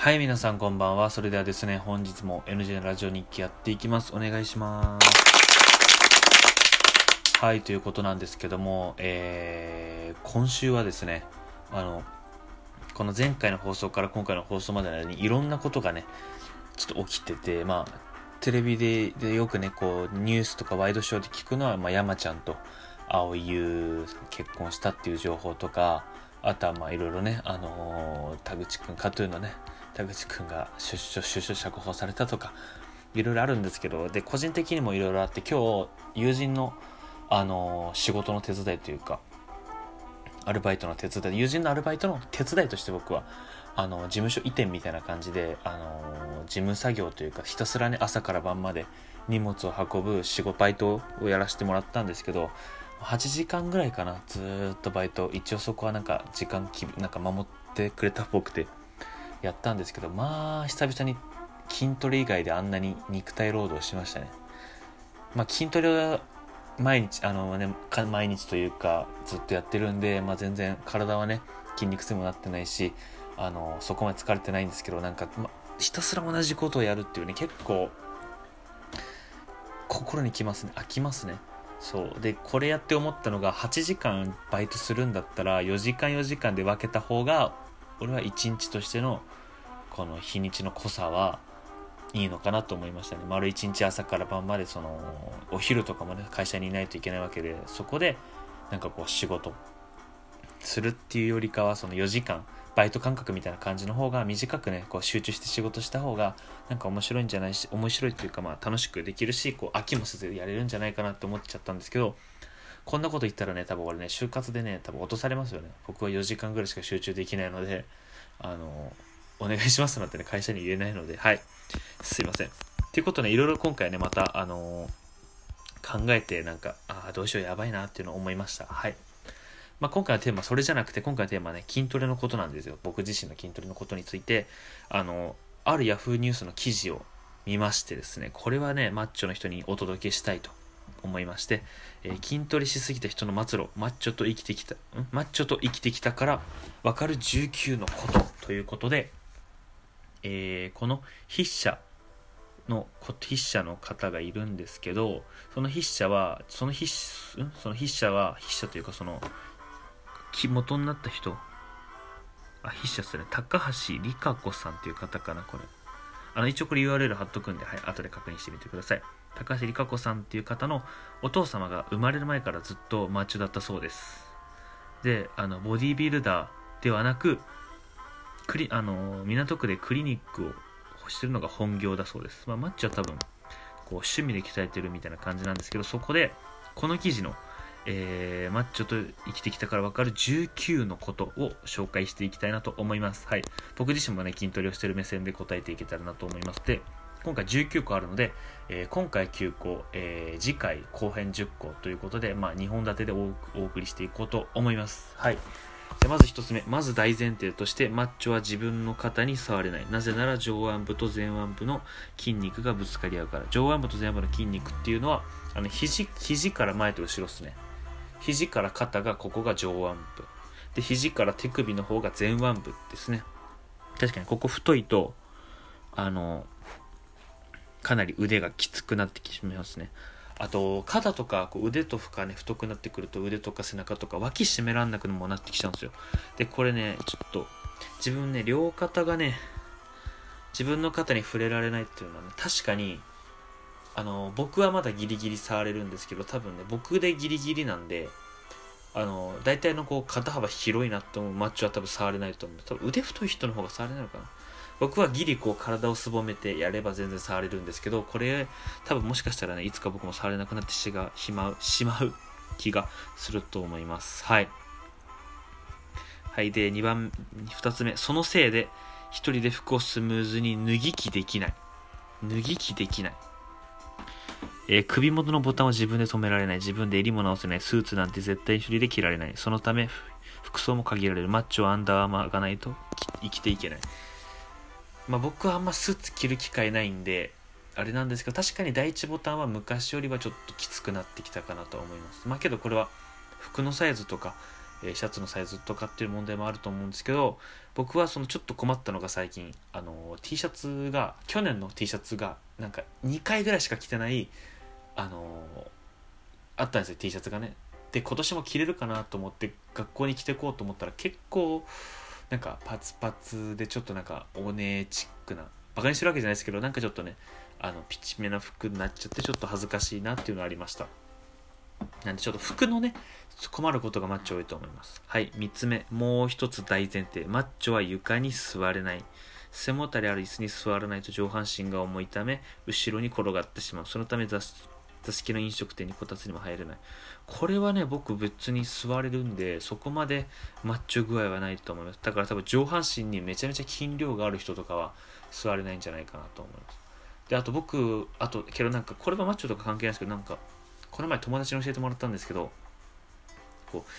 はい、皆さんこんばんは。それではですね、本日も NG のラジオ日記やっていきます。お願いします。はい、ということなんですけども、えー、今週はですね、あの、この前回の放送から今回の放送までの間にいろんなことがね、ちょっと起きてて、まあ、テレビででよくね、こう、ニュースとかワイドショーで聞くのは、まあ、山ちゃんと蒼井優結婚したっていう情報とか、あとはまあいろいろね、あのー田口くん、カトゥーンのね、田口くんが出所、出所釈放されたとか、いろいろあるんですけど、で、個人的にもいろいろあって、今日、友人の、あの仕事の手伝いというか、アルバイトの手伝い、友人のアルバイトの手伝いとして僕は、あの、事務所移転みたいな感じで、あの、事務作業というか、ひたすらね、朝から晩まで荷物を運ぶ仕事、バイトをやらせてもらったんですけど、8時間ぐらいかな、ずっとバイト。一応そこはなんか、時間き、なんか守ってくれたっぽくて、やったんですけど、まあ、久々に筋トレ以外であんなに肉体労働しましたね。まあ、筋トレは毎日、あのね、毎日というか、ずっとやってるんで、まあ全然体はね、筋肉痛もなってないし、あの、そこまで疲れてないんですけど、なんか、ま、ひたすら同じことをやるっていうね、結構、心にきますね。飽きますね。そう。で、これやって思ったのが、8時間バイトするんだったら、4時間4時間で分けた方が、俺は1日としての、この日にちの濃さはいいのかなと思いましたね。丸1日朝から晩まで、その、お昼とかもね、会社にいないといけないわけで、そこで、なんかこう仕事するっていうよりかは、その4時間、バイト感覚みたいな感じの方が短くね、こう集中して仕事した方が、なんか面白いんじゃないし、面白いというかまあ楽しくできるし、こう飽きもせずやれるんじゃないかなって思っちゃったんですけど、こんなこと言ったらね、多分俺ね、就活でね、多分落とされますよね。僕は4時間ぐらいしか集中できないので、あの、お願いしますなんてね、会社に言えないので、はい。すいません。っていうことね、いろいろ今回ね、また、あの考えて、なんか、ああ、どうしよう、やばいなっていうのを思いました。はい。まあ、今回のテーマ、それじゃなくて、今回のテーマはね、筋トレのことなんですよ。僕自身の筋トレのことについて、あの、ある Yahoo ニュースの記事を見ましてですね、これはね、マッチョの人にお届けしたいと思いまして、えー筋トレしすぎた人の末路、マッチョと生きてきた、ん？マッチョと生きてきたからわかる19のことということで、えーこの筆者の筆者の方がいるんですけどその筆者はその筆ん？その筆者は筆者というかそのき元になった人あ筆者ですね。高橋理香子さんっていう方かなこれ。あの一応これ URL 貼っとくんで、はい、後で確認してみてください。高橋理香子さんっていう方のお父様が生まれる前からずっとマッチョだったそうですであのボディービルダーではなくクリあの港区でクリニックをしてるのが本業だそうです。まあ、マッチョは多分こう趣味で鍛えてるみたいな感じなんですけど、そこでこの記事の、えーマッチョと生きてきたから分かる19のことを紹介していきたいなと思います。はい。僕自身もね、筋トレをしてる目線で答えていけたらなと思います。で、今回19個あるので、えー今回9個、えー次回後編10個ということで、まあ、2本立てでおお送りしていこうと思います。はい。じゃあまず一つ目。まず大前提として、マッチョは自分の肩に触れない。なぜなら上腕部と前腕部の筋肉がぶつかり合うから。上腕部と前腕部の筋肉っていうのは、あの、肘、肘から前と後ろですね。肘から肩がここが上腕部。で、肘から手首の方が前腕部ですね。確かにここ太いと、あの、かなり腕がきつくなってきてしまいますね。あと、肩とかこう腕とかね、太くなってくると腕とか背中とか脇締めらんなくもなってきちゃうんですよ。で、これね、ちょっと、自分ね、両肩がね、自分の肩に触れられないっていうのはね、確かに、あの、僕はまだギリギリ触れるんですけど、多分ね、僕でギリギリなんで、あの、大体のこう、肩幅広いなって思うマッチョは多分触れないと思う。多分腕太い人の方が触れないのかな。僕はギリこう体をすぼめてやれば全然触れるんですけど、これ多分もしかしたらね、いつか僕も触れなくなってしがしまう、しまう気がすると思います。はい。はい。で、2番、2つ目。そのせいで、一人で服をスムーズに脱ぎ着できない。脱ぎ着できない。えー首元のボタンを自分で止められない。自分で襟も直せない。スーツなんて絶対一人で着られない。そのため、服装も限られる。マッチョアンダーアーマーがないと生きていけない。まあ僕はあんまスーツ着る機会ないんで、あれなんですけど、確かに第一ボタンは昔よりはちょっときつくなってきたかなと思います。まあけどこれは服のサイズとか、えーシャツのサイズとかっていう問題もあると思うんですけど僕はそのちょっと困ったのが最近あの T シャツが去年の T シャツがなんか2回ぐらいしか着てないあのあったんですよ T シャツがねで今年も着れるかなと思って学校に着てこうと思ったら結構なんかパツパツでちょっとなんかお姉チックなバカにしてるわけじゃないですけどなんかちょっとねあのピチめな服になっちゃってちょっと恥ずかしいなっていうのがありました。なんでちょっと服のね困ることがマッチョ多いと思います。はい3つ目。もう一つ大前提。マッチョは床に座れない。背もたれある椅子に座らないと上半身が重いため後ろに転がってしまう。そのため座座敷の飲食店にこたつにも入れない。これはね僕別に座れるんでそこまでマッチョ具合はないと思います。だから多分上半身にめちゃめちゃ筋量がある人とかは座れないんじゃないかなと思います。であと僕あとけどなんかこれはマッチョとか関係ないですけどなんかこの前友達に教えてもらったんですけどこう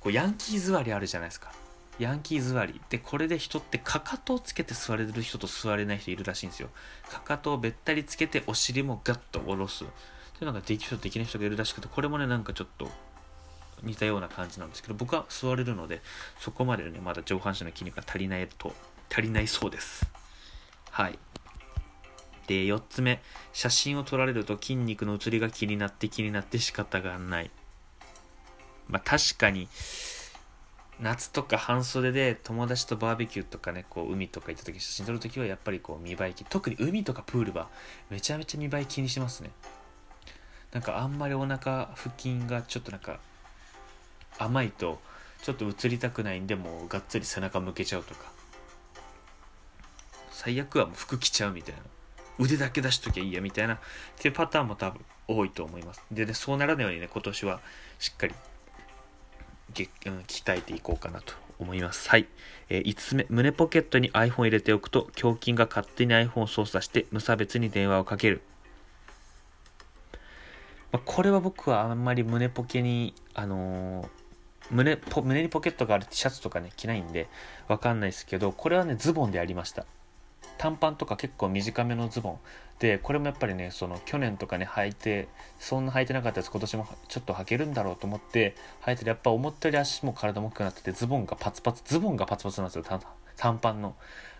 こうヤンキー座りあるじゃないですか。ヤンキー座り。でこれで人ってかかとをつけて座れる人と座れない人いるらしいんですよ。かかとをべったりつけてお尻もガッと下ろす。ていうのができる人できない人がいるらしくてこれもねなんかちょっと似たような感じなんですけど僕は座れるのでそこまでねまだ上半身の筋肉が足りないと足りないそうです。はい。で4つ目。写真を撮られると筋肉の写りが気になって気になって仕方がない。まあ確かに夏とか半袖で友達とバーベキューとかねこう海とか行った時写真撮る時はやっぱりこう見栄え気特に海とかプールはめちゃめちゃ見栄え気にしますね。なんかあんまりお腹腹筋がちょっとなんか甘いとちょっと映りたくないんでもうがっつり背中向けちゃうとか。最悪はもう服着ちゃうみたいな。腕だけ出しときゃいいやみたいなっていうパターンも多分多いと思います。でねそうならないようにね今年はしっかり、鍛えていこうかなと思います。はい、えー5つ目。胸ポケットに iPhone 入れておくと胸筋が勝手に iPhone を操作して無差別に電話をかける。まあ、これは僕はあんまり胸ポケに、あのー胸ポ胸にポケットがあるシャツとかね着ないんでわかんないですけどこれはねズボンでありました。短パンとか結構短めのズボン。でこれもやっぱりねその去年とかね履いてそんな履いてなかったやつ今年もちょっと履けるんだろうと思って履いてるやっぱ思ったより足も体も大きくなっててズボンがパツパツズボンがパツパツなんですよ短短パンの。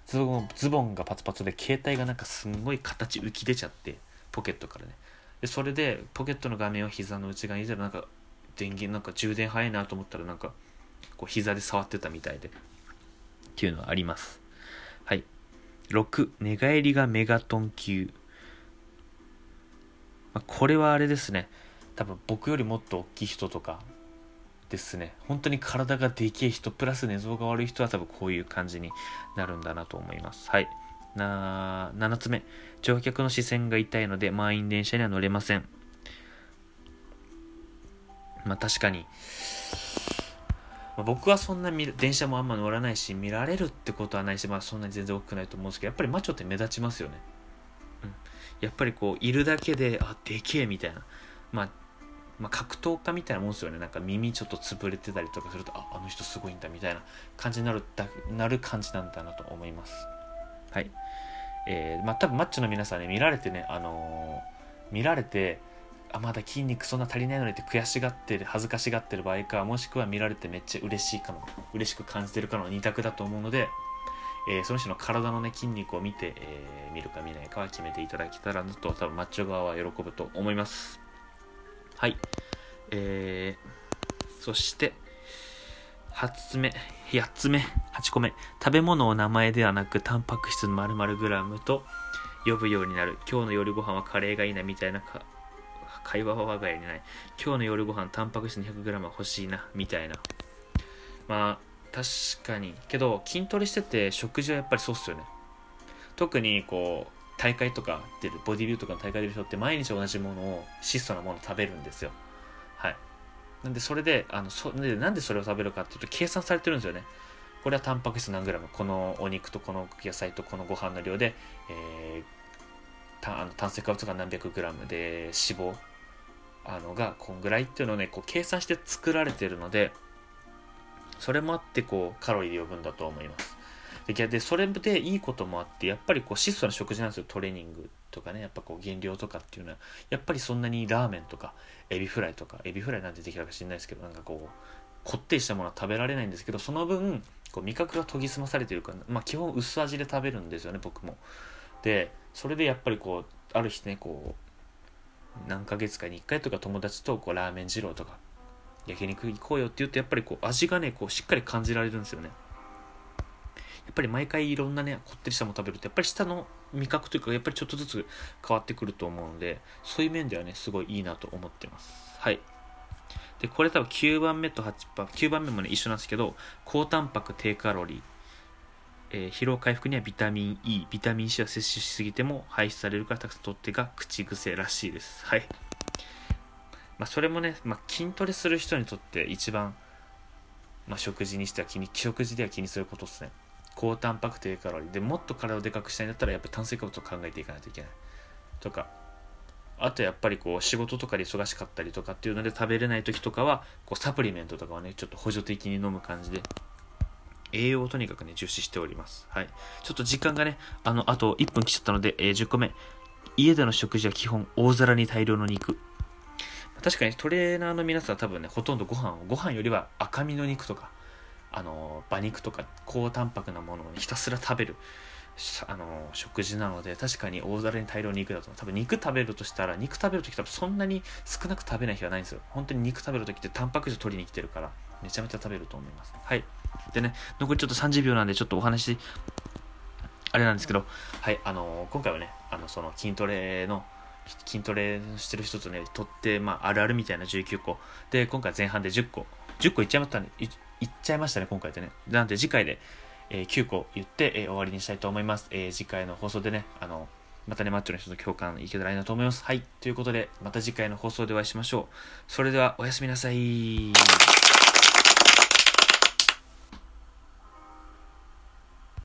ズボンズボンがパツパツで携帯がなんかすんごい形浮き出ちゃってポケットからね。でそれでポケットの画面を膝の内側に入れたらなんか電源なんか充電早いなと思ったらなんかこう膝で触ってたみたいでっていうのはあります。はい。6寝返りがメガトン級、まあ、これはあれですね。多分僕よりもっと大きい人とかですね。本当に体がでけえ人プラス寝相が悪い人は多分こういう感じになるんだなと思います。はい。な7つ目。乗客の視線が痛いので満員電車には乗れません。まあ確かに、僕はそんな電車もあんま乗らないし見られるってことはないし、まあ、そんなに全然大きくないと思うんですけどやっぱりマチョって目立ちますよね、うん、やっぱりこういるだけであでけえみたいな、まあ、まあ格闘家みたいなもんですよね。なんか耳ちょっと潰れてたりとかするとああの人すごいんだみたいな感じになるだなる感じなんだなと思います。はい。えー、まあ多分マッチョの皆さんね見られてねあのー見られてあまだ筋肉そんな足りないのにって悔しがってる恥ずかしがってる場合かもしくは見られてめっちゃ嬉しいかの嬉しく感じてるかの二択だと思うので、えーその人の体のね筋肉を見て、えー見るか見ないかは決めていただけたらなと多分マッチョ側は喜ぶと思います。はい。えー、そして8つ目8つ目8個目食べ物を名前ではなくタンパク質の〇〇グラムと呼ぶようになる。今日の夜ご飯はカレーがいいなみたいな会話は我が家にない。今日の夜ご飯タンパク質 200g は欲しいなみたいな。まあ確かに。けど筋トレしてて食事はやっぱりそうっすよね。特にこう大会とか出るボディビューとかの大会出る人って毎日同じものを質素なものを食べるんですよ。なんでそれであのそでなんでそれを食べるかっていうと計算されてるんですよね。これはタンパク質何グラム。このお肉とこの野菜とこのご飯の量で、えーたあの炭水化物が何百グラムで脂肪あのがこんぐらいっていうのをねこう計算して作られてるのでそれもあってこうカロリーで呼ぶんだと思います。で逆でそれでいいこともあってやっぱりこう質素な食事なんですよ。トレーニングとかね。やっぱこう減量とかっていうのは。やっぱりそんなにラーメンとかエビフライとかエビフライなんてできたか知らないですけどなんかこうこってりしたものは食べられないんですけどその分こう味覚が研ぎ澄まされてるから、まあ、基本薄味で食べるんですよね僕も。でそれでやっぱりこうある日ねこう何ヶ月かに1回とか友達とこうラーメン二郎とか焼肉行こうよって言うとやっぱりこう味がねこうしっかり感じられるんですよね。やっぱり毎回いろんなねこってりしたもの食べるとやっぱり舌の味覚というかやっぱりちょっとずつ変わってくると思うのでそういう面ではねすごいいいなと思ってますはいでこれ多分9番目と8番9番目もね一緒なんですけど高タンパク低カロリーえー、疲労回復にはビタミン E、ビタミン C は摂取しすぎても排出されるからたくさん取ってが口癖らしいです。はい。まあ、それもね、まあ、筋トレする人にとって一番、まあ、食事にしては気に、食事では気にすることですね。高タンパク低カロリー。でもっと体をでかくしたいんだったらやっぱり炭水化物を考えていかないといけない。とか、あとやっぱりこう仕事とかで忙しかったりとかっていうので食べれない時とかはこうサプリメントとかをねちょっと補助的に飲む感じで栄養をとにかくね重視しております。はい。ちょっと時間がねあのあと1分来ちゃったので、えー、10個目家での食事は基本大皿に大量の肉。確かにトレーナーの皆さんは多分ねほとんどご飯をご飯よりは赤身の肉とかあの馬肉とか高タンパクなものを、ひたすら食べるあの食事なので確かに大皿に大量肉だと多分肉食べるとしたら肉食べるとき多分そんなに少なく食べない日はないんですよ。本当に肉食べるときってタンパク質取りに来てるからめちゃめちゃ食べると思います。はい。でね残りちょっと30秒なんでちょっとお話あれなんですけどはいあの今回はねあのその筋トレの筋トレしてる人とねとって、まあ、あるあるみたいな19個。で今回前半で10個10個いっちゃいましたねいいっちゃいましたね今回でねなんで次回でえー、9個言って、えー、終わりにしたいと思います。えー、次回の放送でね、あの、またね、マッチョの人と共感いけたらいいなと思います。はい。ということで、また次回の放送でお会いしましょう。それでは、おやすみなさい。